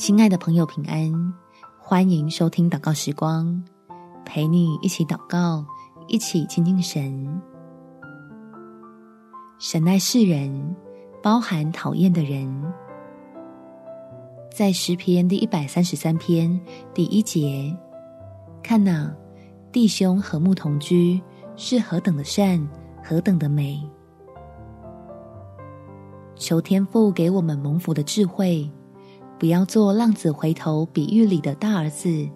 亲爱的朋友，平安！欢迎收听祷告时光，陪你一起祷告，一起亲近神。神爱世人，包含讨厌的人。在诗篇第一百三十三篇第一节，看哪，弟兄和睦同居，是何等的善，何等的美！求天父给我们蒙福的智慧。不要做浪子回头比喻里的大儿子，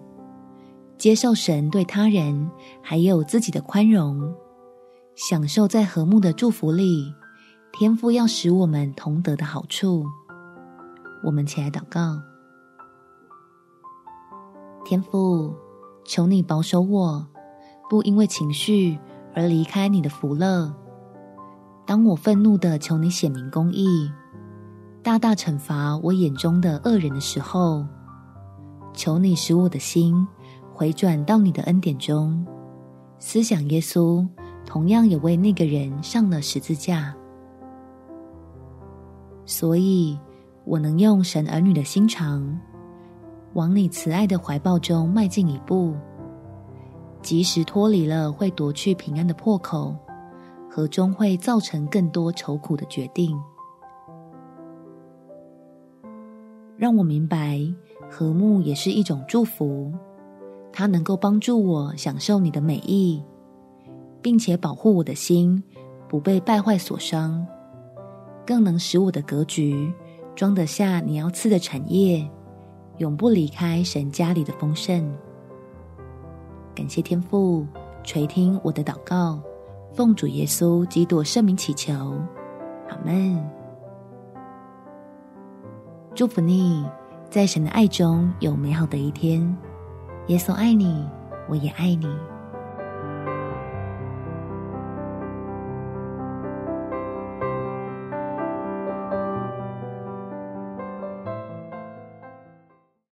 接受神对他人还有自己的宽容，享受在和睦的祝福里，天父要使我们同得的好处。我们起来祷告，天父，求你保守我，不因为情绪而离开你的福乐。当我愤怒的求你显明公义。大大惩罚我眼中的恶人的时候，求你使我的心回转到你的恩典中，思想耶稣同样也为那个人上了十字架，所以我能用神儿女的心肠，往你慈爱的怀抱中迈进一步，即使脱离了会夺去平安的破口和终会造成更多愁苦的决定。让我明白，和睦也是一种祝福，它能够帮助我享受你的美意，并且保护我的心不被败坏所伤，更能使我的格局装得下你要赐的产业，永不离开神家里的丰盛。感谢天父垂听我的祷告，奉主耶稣基督圣名祈求，阿门。祝福你，在神的爱中有美好的一天。耶稣爱你，我也爱你。